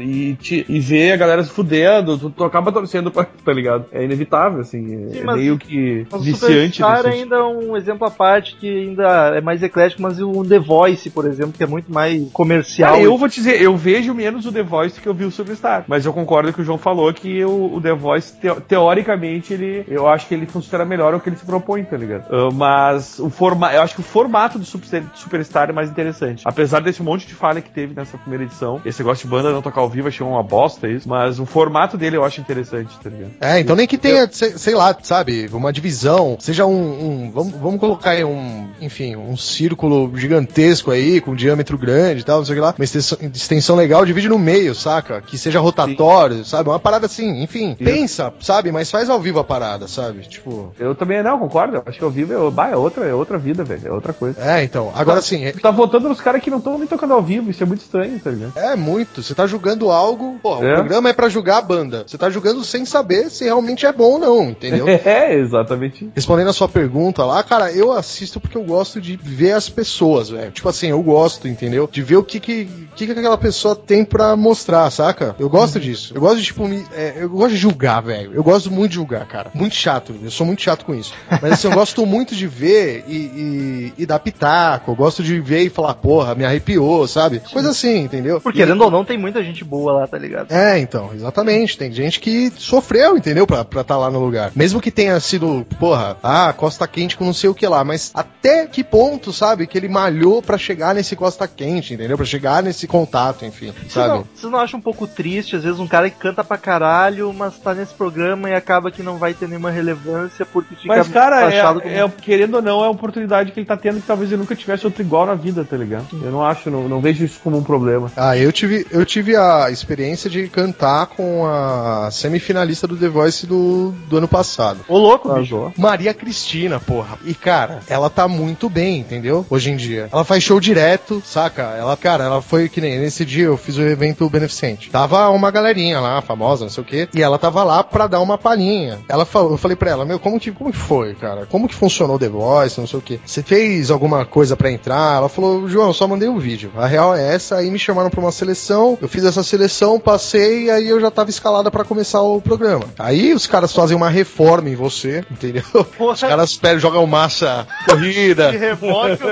e, te- e ver a galera se fudendo, tu, tu acaba torcendo pra, tá ligado? É inevitável, assim. Sim, é meio que Mas o viciante. Superstar ainda é um exemplo à parte que ainda é mais eclético, mas o The Voice, por exemplo, que é muito muito mais comercial. Cara, eu vou te dizer, eu vejo menos o The Voice que eu vi o Superstar. Mas eu concordo que o João falou que o, o The Voice, teo- teoricamente, ele, eu acho que ele funciona melhor ao que ele se propõe, tá ligado? Ah, mas o forma, eu acho que o formato do Super- Superstar é mais interessante. Apesar desse monte de falha que teve nessa primeira edição, esse negócio de banda não tocar ao vivo, achei uma bosta isso. Mas o formato dele eu acho interessante, tá ligado? É, então nem que tenha, sei, sei lá, sabe, uma divisão, seja um, um- vamos, vamos colocar aí um, enfim, um círculo gigantesco aí, com diâmetro grande e tal, não sei o que lá, uma extensão, extensão legal, divide no meio, saca? Que seja rotatório, sabe? Uma parada assim, enfim, pensa, sabe? Mas faz ao vivo a parada, sabe? Tipo, Eu também não, concordo. Eu acho que ao vivo é, bah, é outra, é outra vida, velho. É outra coisa. é, então, agora sim, é, tá votando nos caras que não estão nem tocando ao vivo, isso é muito estranho, tá ligado? é muito, você tá julgando algo, pô, o É. programa é pra julgar a banda, você tá julgando sem saber se realmente é bom ou não, entendeu? É, exatamente. Respondendo a sua pergunta lá, cara, eu assisto porque eu gosto de ver as pessoas, velho. Tipo assim, eu gosto, entendeu? De ver o que que, que, que aquela pessoa tem pra mostrar, saca? Eu gosto disso. Eu gosto de, tipo, me, é, eu gosto de julgar, velho. Eu gosto muito de julgar, cara. Muito chato, eu sou muito chato com isso. Mas assim, eu gosto muito de ver e, e, e dar pitaco. Eu gosto de ver e falar, porra, me arrepiou, sabe? Coisa assim, entendeu? Porque, querendo ou não, tem muita gente boa lá, tá ligado? É, então, exatamente. Tem gente que sofreu, entendeu? Pra estar tá lá no lugar. Mesmo que tenha sido, porra, ah, Costa Quente com não sei o que lá, mas até que ponto, sabe, que ele malhou pra chegar nesse Costa Quente, entendeu? Pra chegar nesse contato, enfim, Vocês sabe? não, vocês não acham um pouco triste, às vezes, um cara que canta pra caralho, mas tá nesse programa e acaba que não vai ter nenhuma relevância porque fica Mas, cara, é, é- querendo ou não, é a oportunidade que ele tá tendo que talvez ele nunca tivesse outro igual na vida, tá ligado? Eu não acho, não, não vejo isso como um problema. Ah, eu tive, eu tive a experiência de cantar com a semifinalista do The Voice do, do ano passado. Ô louco, bicho. Maria Cristina, porra. E, cara, ela tá muito bem, entendeu? Hoje em dia. Ela faz show direto, saca? Ela, cara, ela foi que nem nesse dia eu fiz o evento beneficente. Tava uma galerinha lá, famosa, não sei o quê, e ela tava lá pra dar uma palhinha. Ela falou, eu falei pra ela, meu, como que, como que foi, cara? Como que funcionou o The Voice, não sei o quê? Você fez alguma coisa pra entrar? Ela falou, João, eu só mandei um vídeo. A real é essa, aí me chamaram pra uma seleção, eu fiz essa seleção, passei, aí eu já tava escalada pra começar o programa. Aí os caras fazem uma reforma em você, entendeu? Porra. Os caras jogam massa corrida, De rebote,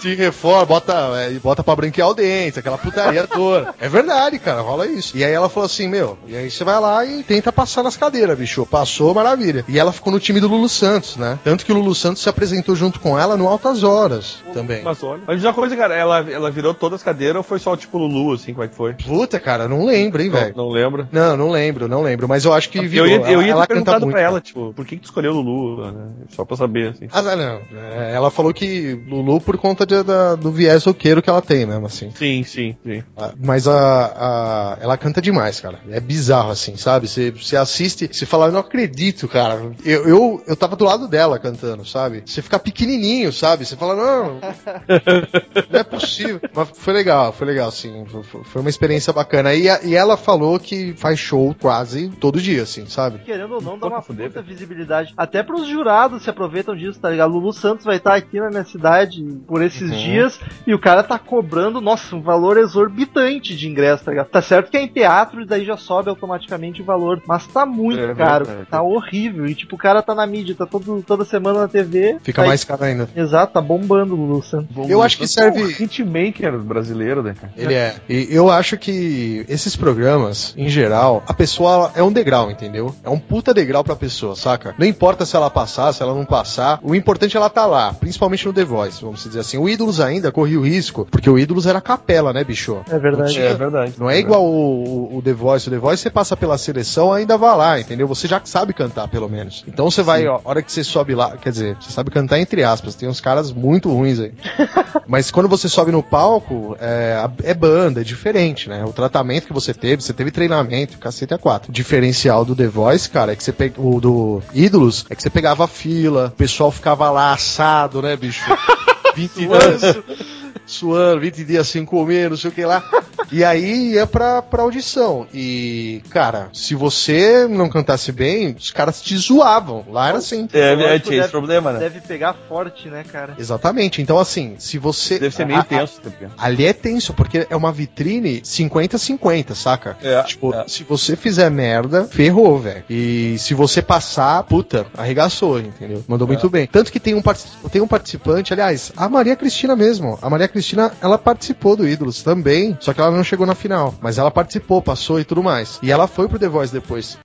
te reforma, bota, é, e bota pra branquear o dente, aquela putaria toda. É verdade, cara, rola isso. E aí ela falou assim, meu, e aí você vai lá e tenta passar nas cadeiras, bicho. Passou, maravilha. E ela ficou no time do Lulu Santos, né? Tanto que o Lulu Santos se apresentou junto com ela no Altas Horas também. Mas olha. Mas uma coisa, cara, ela, ela virou todas as cadeiras ou foi só tipo Lulu, assim, como é que foi? Puta, cara, não lembro, hein, velho. Não, não lembro. Não, não lembro, não lembro. Mas eu acho que virou. Eu ia, eu ela, ia ela ter canta perguntado muito. pra ela, tipo, por que, que tu escolheu Lulu, né? Só pra saber, assim. Ah, não. É, Ela falou que Lulu por conta de- da- do viés roqueiro que ela tem mesmo, assim. Sim, sim, sim. Ah, Mas a, a- ela canta demais, cara. É bizarro, assim, sabe? Você você assiste, você fala, eu não acredito, cara. Eu, eu, eu tava do lado dela cantando, sabe? Você fica pequenininho, sabe? Você fala, não, não é possível. Mas foi legal, foi legal, sim. Foi- uma experiência bacana. E, a- e ela falou que faz show quase todo dia, assim, sabe? querendo ou não, dá uma puta visibilidade. Até pros jurados se aproveitam disso, tá ligado? Lulu Santos vai estar aqui na minha cidade por esses Uhum. dias e o cara tá cobrando, nossa, um valor exorbitante de ingresso, tá ligado? Tá certo que é em teatro e daí já sobe automaticamente o valor, mas tá muito É caro, verdade. tá horrível. E tipo, o cara tá na mídia, tá todo, toda semana na TV. Fica tá mais caro ainda. Exato, tá bombando o Lulu Santos. Eu acho que serve- Um hitmaker brasileiro, né, cara? Ele é. E eu acho que esses programas, em geral, a pessoa é um degrau, entendeu? É um puta degrau pra pessoa, saca? Não importa se ela passar, se ela não passar, o importante é ela tá lá, principalmente no The Voice, vamos dizer assim. O Ídolos ainda corria o risco, porque o Ídolos era capela, né, bicho? É verdade. É verdade. Não é igual o, o- The Voice. O The Voice você passa pela seleção, ainda vai lá, entendeu? Você já sabe cantar, pelo menos. Então você vai, ó, a hora que você sobe lá, quer dizer, você sabe cantar entre aspas, tem uns caras muito ruins aí. Mas quando você sobe no palco, é, é banda, é diferente, né? O tratamento que você teve, você teve treinamento, cacete a quatro. O diferencial do The Voice, cara, é que você pega. O do Ídolos, é que você pegava a fila, o pessoal ficava lá assado, né, bicho? 20 anos suando, 20 dias sem comer, não sei o que lá. E aí ia pra, pra audição. E, cara, se você não cantasse bem, os caras te zoavam. Lá era assim. É, é, tinha esse problema, né? Deve pegar forte, né, cara? Exatamente. Então, assim, se você. Deve ser a- meio a- tenso. também. Ali é tenso, porque é uma vitrine 50-50, saca? É, tipo, é. se você fizer merda, ferrou, velho. E se você passar, puta, arregaçou, entendeu? Mandou muito bem. Tanto que tem um, tem um participante, aliás, a Maria Cristina mesmo. A Maria Cristina, ela participou do Ídolos também, só que ela não chegou na final. Mas ela participou, passou e tudo mais. E ela foi pro The Voice depois.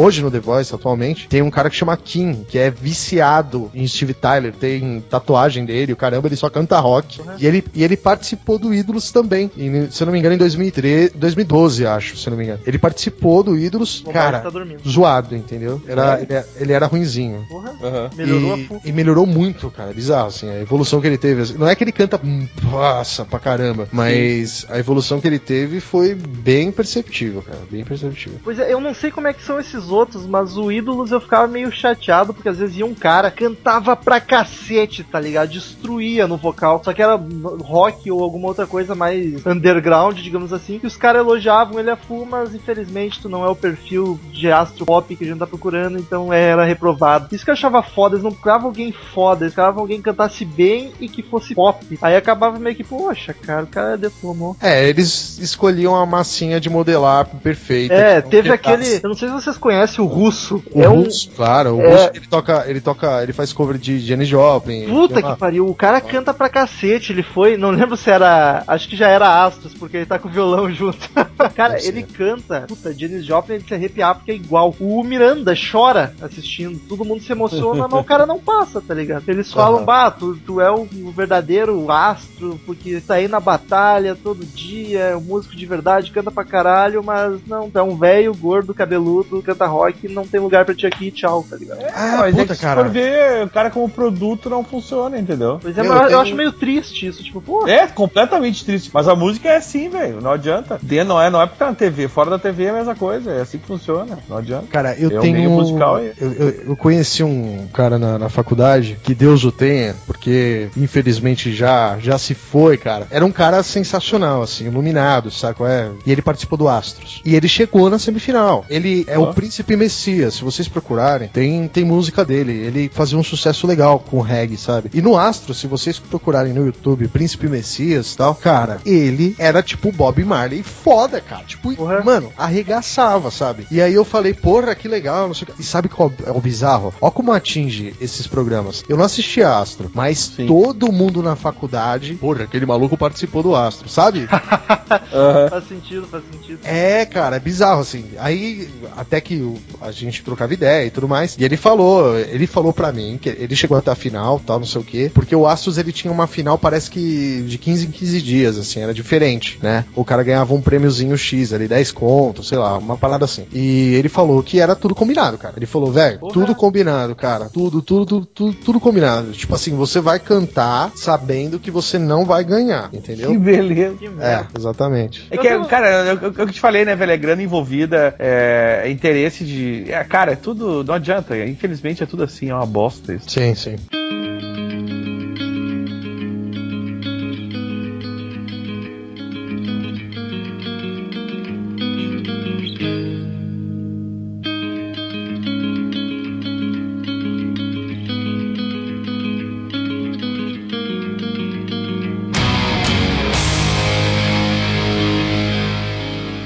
Hoje no The Voice, atualmente, tem um cara que chama Kim, que é viciado em Steve Tyler, tem tatuagem dele, o caramba, ele só canta rock. E, ele, e ele participou do Ídolos também. E, se eu não me engano, em 2013, 2012, acho, se eu não me engano. Ele participou do Ídolos, O cara, tá dormindo. zoado, entendeu? Era, ele, ele era ruinzinho. Porra, Aham. melhorou e, a full. e melhorou muito, cara. Bizarro, assim. A evolução que ele teve. assim, Não é que ele canta, nossa, pra caramba. Mas a evolução que ele teve foi bem perceptível, cara. Bem perceptível. Pois é, eu não sei como é que são esses outros, mas o Ídolos eu ficava meio chateado, porque às vezes ia um cara, cantava pra cacete, tá ligado? Destruía no vocal, só que era rock ou alguma outra coisa mais underground, digamos assim, que os caras elogiavam ele a full, mas infelizmente tu não é o perfil de astro pop que a gente tá procurando, então era reprovado. Isso que eu achava foda, eles não procuravam alguém foda, eles procuravam alguém que cantasse bem e que fosse pop. Aí acabava meio que, poxa, cara, o cara deformou. É, eles escolhiam a massinha de modelar perfeita. É, que não teve aquele. Eu não sei se vocês conhecem o russo. O é um. Russo, claro, o é- Russo, ele toca, ele toca, ele faz cover de Janis Joplin. Puta uma- que pariu, o cara canta pra cacete, ele foi, não lembro se era, acho que já era Astros, porque ele tá com o violão junto. cara, Deve ele ser. canta, puta, Janis Joplin, ele se arrepiar porque é igual. O Miranda chora assistindo, todo mundo se emociona, mas o cara não passa, tá ligado? Eles falam, Aham. bah, tu, tu é o, o verdadeiro astro, porque tá aí na batalha todo dia, é um músico de verdade, canta pra caralho, mas não, tu é um velho, gordo, cabeludo, canta rock, não tem lugar pra ti aqui, tchau, tá ligado? Ah, Mas é puta, que se cara. for ver, o cara como produto não funciona, entendeu? Pois é, Meu, mas eu, eu tenho- acho meio triste isso, tipo, pô, É, completamente triste. Mas a música é assim, velho. Não adianta. De- Não é, não é porque tá na TV. Fora da TV é a mesma coisa. É assim que funciona. Não adianta. Cara, eu É um tenho. meio musical aí. eu, eu, eu conheci um cara na, na faculdade, que Deus o tenha, porque infelizmente já, já se foi, cara. Era um cara sensacional, assim, iluminado, saco? É. E ele participou do Astros. E ele chegou na semifinal. Ele é Ó. o Príncipe Messias. Se vocês procurarem, tem, tem música dele. Ele fazia um sucesso legal com o reggae, sabe? E no Astros, se vocês procurarem no YouTube Príncipe Messias e tal, cara, ele era tipo Bob Marley foda, cara. Tipo, Porra. mano, arregaçava, sabe? E aí eu falei, porra, que legal, não sei o que. E sabe qual é o bizarro? Ó como atinge esses programas. Eu não assisti Astro, mas Sim. todo mundo na faculdade, porra, aquele maluco participou do Astro, sabe? faz sentido, faz sentido. É, cara, é bizarro, assim. Aí, até que a gente trocava ideia e tudo mais. E ele falou, ele falou pra mim que ele chegou até a final, tal, não sei o quê. Porque o Astros, ele tinha uma final, parece que de 15 em 15 dias, assim, era diferente, né? O cara ganhava um prêmiozinho X ali, 10 contos, sei lá, uma parada assim. E ele falou que era tudo combinado, cara. Ele falou, velho, tudo combinado, cara. Tudo, tudo, tudo, tudo, tudo combinado. Tipo assim, você vai cantar sabendo que você não vai ganhar, entendeu? Que beleza. Que É, exatamente. É que, cara, é o que eu te falei, né, velho? É grana envolvida, é, é interesse de. É, cara, é tudo. Não adianta. Infelizmente é tudo assim, é uma bosta isso. Sim, sim.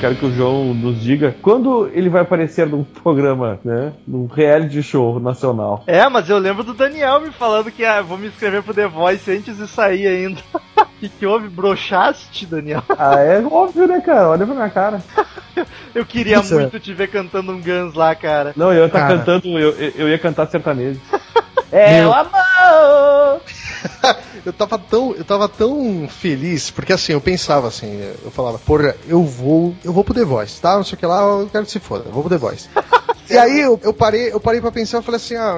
Quero que o João nos diga quando ele vai aparecer num programa, né? Num reality show nacional. É, mas eu lembro do Daniel me falando que ah, vou me inscrever pro The Voice antes de sair ainda. O que, que houve? Brochaste, Daniel? Ah, é óbvio, né, cara? Olha pra minha cara. Eu queria Isso é. muito te ver cantando um Guns lá, cara. Não, eu ia estar Cara. cantando, eu, eu- eu ia cantar sertanejo. é Meu- o amor! Eu tava tão, eu tava tão feliz, porque assim, eu pensava assim, eu falava, porra, eu vou, eu vou pro The Voice, tá? Não sei o que lá, eu quero que se foda, eu vou pro The Voice. E aí eu, eu parei, eu parei pra pensar, eu falei assim, ah,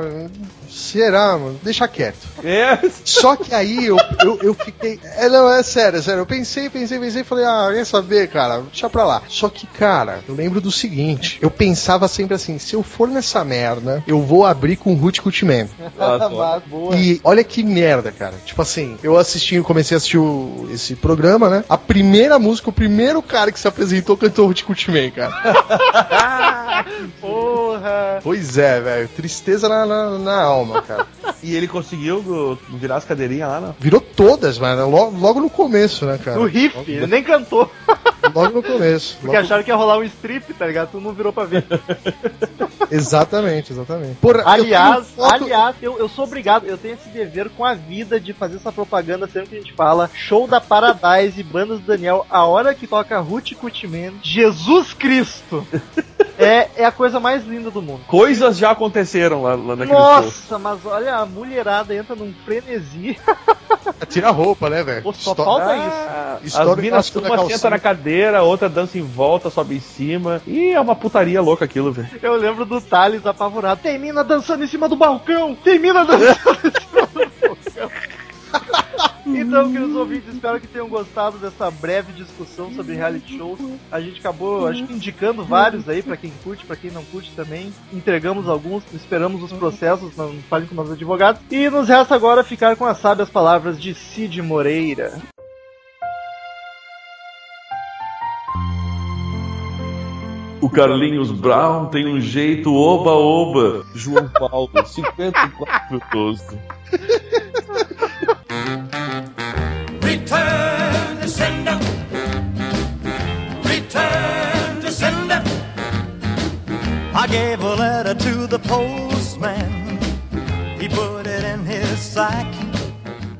será, mano? Deixa quieto. É. Só que aí eu, eu, eu fiquei. É, não, é sério, é sério. Eu pensei, pensei, pensei e falei, ah, quer saber, cara? Deixa pra lá. Só que, cara, eu lembro do seguinte: eu pensava sempre assim, se eu for nessa merda, eu vou abrir com Ruth Kutman. Boa. E olha que merda, cara. Tipo assim, eu assisti, comecei a assistir o- esse programa, né? A primeira música, o primeiro cara que se apresentou cantou Ruth Kutman, cara. Porra! Pois é, velho. Tristeza na, na, na alma, cara. E ele conseguiu virar as cadeirinhas lá, não? Virou todas, mano. Logo, logo no começo, né, cara? No riff, ele nem cantou. Logo no começo. Porque Logo- acharam que ia rolar um strip, tá ligado? Tu não virou pra ver. Exatamente, exatamente. Eu Aliás, tenho foto- aliás, eu, eu sou obrigado, eu tenho esse dever com a vida de fazer essa propaganda sempre que a gente fala. Show da Paradise, bandas do Daniel, a hora que toca Ruth Kutman, Jesus Cristo! É, é a coisa mais linda do mundo. Coisas já aconteceram lá, lá naquele show. Nossa, mas olha, a mulherada entra num frenesi. Tira a roupa, né, velho? Só Histó- falta Ah, História as minas, uma senta na cadeira, outra dança em volta, sobe em cima. E é uma putaria louca aquilo, velho. Eu lembro do Thales apavorado. Tem mina dançando em cima do balcão! Tem mina dançando em cima do balcão! Então, queridos ouvintes, espero que tenham gostado dessa breve discussão sobre reality shows. A gente acabou, acho que indicando vários aí pra quem curte, pra quem não curte também. Entregamos alguns, esperamos os processos, não falem com nossos advogados. E nos resta agora ficar com as sábias palavras de Cid Moreira. O Carlinhos Brown tem um jeito oba-oba. João Paulo, 54 12. Return to sender. Return to sender. I gave a letter to the postman. He put it in his sack.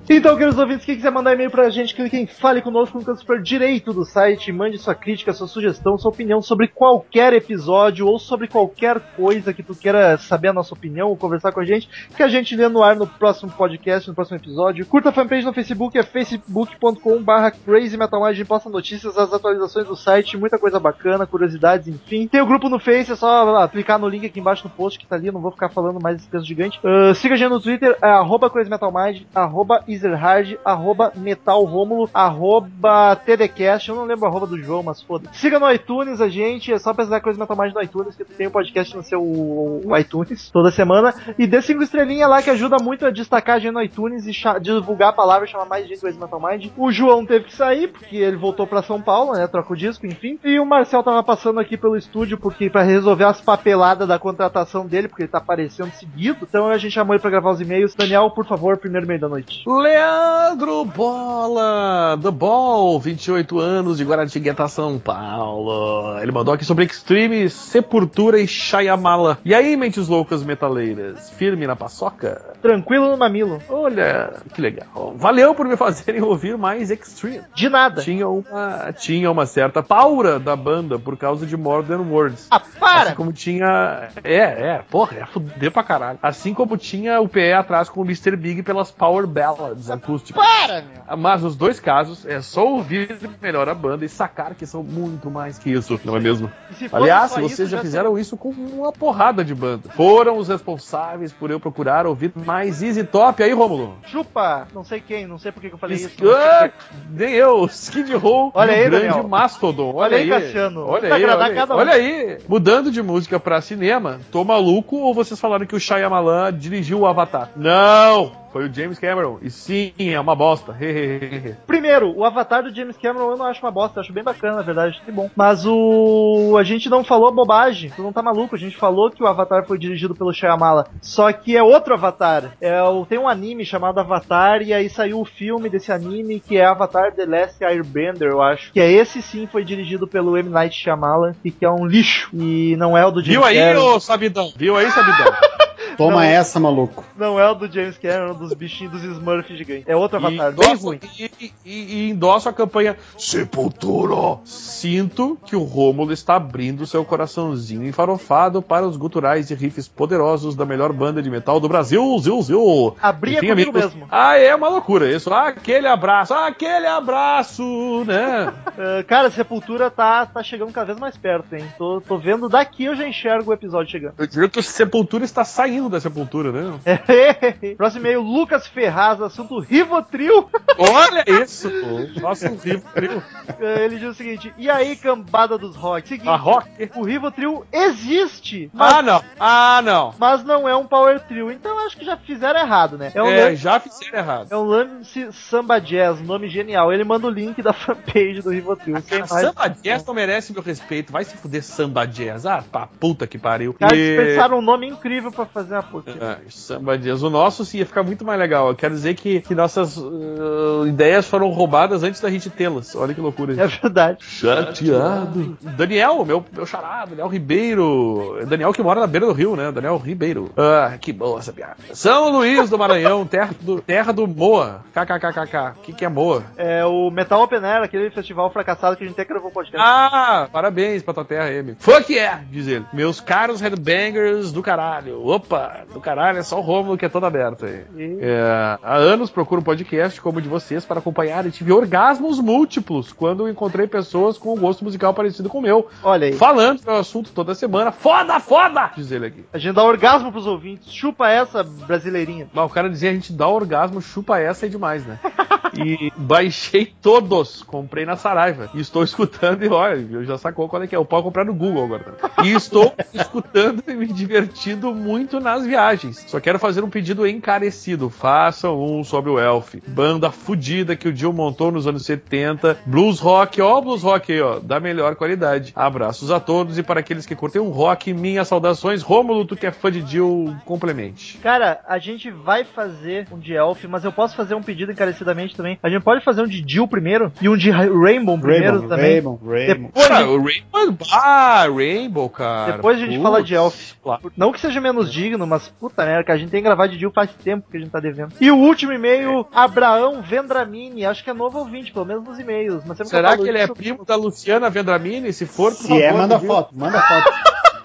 Então, queridos ouvintes, quem quiser mandar e-mail pra gente, clique em Fale Conosco no canto superior direito do site, mande sua crítica, sua sugestão, sua opinião sobre qualquer episódio ou sobre qualquer coisa que tu queira saber a nossa opinião ou conversar com a gente, que a gente lê no ar no próximo podcast, no próximo episódio. Curta a fanpage no Facebook, é facebook.com.br Crazy Metal Mind, a gente posta notícias, as atualizações do site, muita coisa bacana, curiosidades, enfim. Tem o grupo no Face, é só clicar no link aqui embaixo no post que tá ali, não vou ficar falando mais esse texto gigante. Ah, siga a gente no Twitter, é arroba Crazy Metal Mind, arroba Ezerhard, arroba Metal Rômulo, arroba TDCast, eu não lembro a arroba do João, mas foda. Siga no iTunes a gente, é só pesquisar Crazy Metal Mind no iTunes, que tem um podcast no seu iTunes toda semana. E dê cinco estrelinhas lá que ajuda muito a destacar a gente no iTunes e divulgar a palavra chamar mais gente do Crazy Metal Mind. O João teve que sair, porque ele voltou pra São Paulo, né? Troca o disco, enfim. E o Marcel tava passando aqui pelo estúdio porque para resolver as papeladas da contratação dele, porque ele tá aparecendo seguido. Então a gente chamou ele pra gravar os e-mails. Daniel, por favor, primeiro e-mail da noite. Leandro Bola, The Ball, 28 anos de Guaratingueta, São Paulo. Ele mandou aqui sobre Extreme, Sepultura e Shyamala. E aí, mentes loucas metaleiras? Firme na paçoca? Tranquilo no mamilo. Olha, que legal. Valeu por me fazerem ouvir mais Extreme. De nada. Tinha uma, tinha uma certa paura da banda por causa de Modern Words. Ah, para! Assim como tinha. É, é, porra, é fuder pra caralho. Assim como tinha o PE atrás com o Mr. Big pelas Power Ballads acústicas. Para, meu! Mas nos dois casos, é só ouvir melhor a banda e sacar que são muito mais que isso, não é mesmo? Aliás, vocês isso, já fizeram isso com uma porrada de banda. Foram os responsáveis por eu procurar ouvir mais Easy Top aí, Rômulo. Chupa! Não sei quem, não sei por que eu falei isso. Ah, nem eu, Skid Row, Olha o aí, grande Daniel. Mastodon. Olha, Olha aí, Cassiano. Olha Pra aí, olha, olha aí. Mudando de música pra cinema, tô maluco ou vocês falaram que o Shyamalan dirigiu o Avatar? Não! Foi o James Cameron. E sim, é uma bosta. Hehehe. Primeiro, o Avatar do James Cameron eu não acho uma bosta, eu acho bem bacana, na verdade, que bom. Mas o. A gente não falou bobagem, tu não tá maluco, a gente falou que o Avatar foi dirigido pelo Shyamala. Só que é outro Avatar. É, o- tem um anime chamado Avatar, e aí saiu o filme desse anime que é Avatar The Last Airbender, eu acho. Que é esse sim foi dirigido pelo M. Night Shyamalan, e que é um lixo. E não é o do James Viu aí, Cameron. ô Sabidão? Viu aí, Sabidão? Toma Não. essa, maluco. Não é o do James Cameron, dos bichinhos dos Smurfs gigantes. É outro E Avatar, bem ruim. e, e- e endosso a campanha Sepultura. Sinto que o Rômulo está abrindo seu coraçãozinho enfarofado para os guturais e riffs poderosos da melhor banda de metal do Brasil, Zil, Zil. Abria Enfim, comigo amigos, mesmo. Ah, é uma loucura isso. Aquele abraço, aquele abraço, né? Ah, cara, Sepultura tá, tá chegando cada vez mais perto, hein? Tô, tô vendo daqui, eu já enxergo o episódio chegando. Eu digo que Sepultura está saindo mesmo da Sepultura, né? Próximo e-mail, Lucas Ferraz, assunto Rivotril. Olha isso, pô. Nossa, um Rivotril. Ele diz o seguinte, e aí, cambada dos rock? Seguinte, A rock? o Rivotril existe, mas, Ah, não. Ah, não. mas não é um Power Trio, então acho que já fizeram errado, né? É um É, lance, já fizeram errado. é um lance Samba Jazz, nome genial. Ele manda o link da fanpage do Rivotril. Sem Cara. Samba Jazz não merece meu respeito. Vai se fuder Samba Jazz. Ah, pá, puta que pariu. Cara, E- eles pensaram um nome incrível pra fazer a puta. É, Samba Jazz. O nosso sim ia ficar muito mais legal. Eu quero dizer que, que nossas uh, ideias foram roubadas antes da gente tê-las. Olha que loucura. É verdade. Chateado. Daniel, meu, meu xará, Daniel Ribeiro. Daniel que mora na beira do rio, né? Daniel Ribeiro. Ah, que boa essa piada. São Luís do Maranhão, terra do, terra do Moa. KKKKK. O que, que é Moa? É o Metal Open Air, aquele festival fracassado que a gente até gravou podcast. Ah, parabéns pra tua terra, M. Fuck yeah, diz ele. Meus caros headbangers do caralho. Opa, do caralho, é só o Rômulo que é todo aberto aí. É, há anos procuro um podcast como o de vocês para acompanhar e tive orgasmos múltiplos quando encontrei pessoas com um gosto musical parecido com o meu. Olha aí. Falando do assunto toda semana. Foda, foda! Diz ele aqui. A gente dá orgasmo pros ouvintes. Chupa essa, brasileirinha. Mas o cara dizia a gente dá orgasmo, chupa essa é demais, né? e baixei todos, comprei na Saraiva. E estou escutando e olha, já sacou qual é que é. Eu posso comprar no Google agora. E estou escutando e me divertindo muito nas viagens. Só quero fazer um pedido encarecido. Façam um sobre o Elf. Banda fudida que o Dio montou nos anos 70. Blues rock, ó, blues rock aí, ó, da melhor qualidade. Abraços a todos e para aqueles que curtem um rock, minhas saudações. Rômulo, tu que é fã de Dio, complemente. Cara, a gente vai fazer um de Elf, mas eu posso fazer um pedido encarecidamente também. A gente pode fazer um de Jill primeiro e um de Rainbow primeiro Rainbow, também. Rainbow, Rainbow. Depois, Cara, Rainbow. Ah, Rainbow, cara. depois a gente fala de Elf. Claro. Não que seja menos digno, mas puta merda, que a gente tem que gravar de Jill faz tempo que a gente tá devendo. E o último e-mail, Abraão Vendramini. Acho que é novo ouvinte, pelo menos nos e-mails. Mas Será falo que ele é isso- primo da Luciana Vendramini? Se for, por Se favor, é, manda viu? foto, manda foto.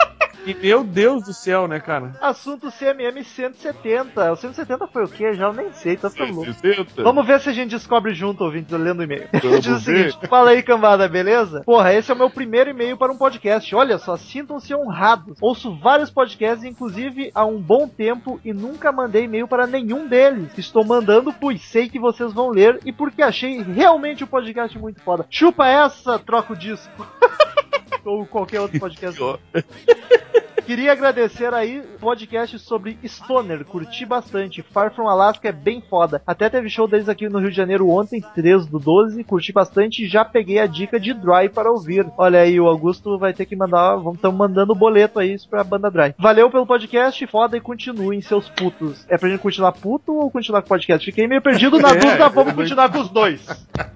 E, meu Deus do céu, né, cara? Assunto CMM 170. O 170 foi o quê? Já nem sei, tá ficando louco. Vamos ver se a gente descobre junto, ouvintes, lendo o e-mail. Diz o seguinte: Fala aí, cambada, beleza? Porra, esse é o meu primeiro e-mail para um podcast. Olha só, sintam-se honrados. Ouço vários podcasts, inclusive há um bom tempo, e nunca mandei e-mail para nenhum deles. Estou mandando, pois sei que vocês vão ler e porque achei realmente o podcast muito foda. Chupa essa, troca o disco. Ou qualquer outro podcast. Queria agradecer aí o podcast sobre Stoner, curti bastante. Far From Alaska é bem foda. Até teve show deles aqui no Rio de Janeiro ontem, 3 do 12, curti bastante e já peguei a dica de Dry para ouvir. Olha aí, o Augusto vai ter que mandar, vamos estamos mandando o boleto aí pra banda Dry. Valeu pelo podcast, foda e continuem seus putos. É pra gente continuar puto ou continuar com o podcast? Fiquei meio perdido na É, dúvida, vamos eu não continuar com os dois.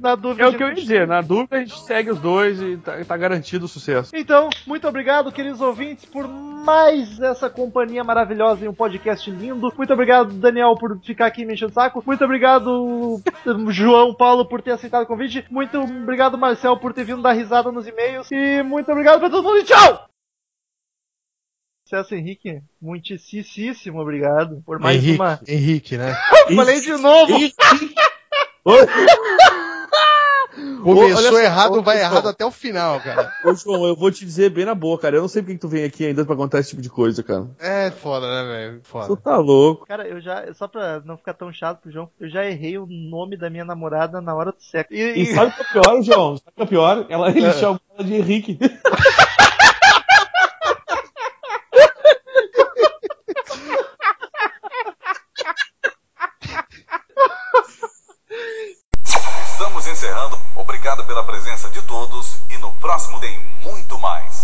Na dúvida. É o que eu ia dizer. Na dúvida, a gente segue os dois e tá, tá garantido o sucesso. Então, muito obrigado, queridos ouvintes, por mais essa companhia maravilhosa em um podcast lindo. Muito obrigado, Daniel, por ficar aqui me enchendo o saco. Muito obrigado, João Paulo, por ter aceitado o convite. Muito obrigado, Marcel, por ter vindo dar risada nos e-mails. E muito obrigado pra todo mundo e tchau! Celso Henrique, muitíssimo obrigado por mais Henrique, uma. Henrique, né? Falei de novo! Começou olha errado, vai errado até o final, cara. Ô, João, eu vou te dizer bem na boa, cara. Eu não sei porque que tu vem aqui ainda pra contar esse tipo de coisa, cara. É foda, né, velho? Tu Foda. tá louco. Cara, eu já, só pra não ficar tão chato pro João, eu já errei o nome da minha namorada na hora do sexo. E, E sabe o que é pior, João? Sabe o que é pior? Ela, ele chama ela de Henrique. Estamos encerrando. Obrigado pela presença de todos e no próximo tem muito mais.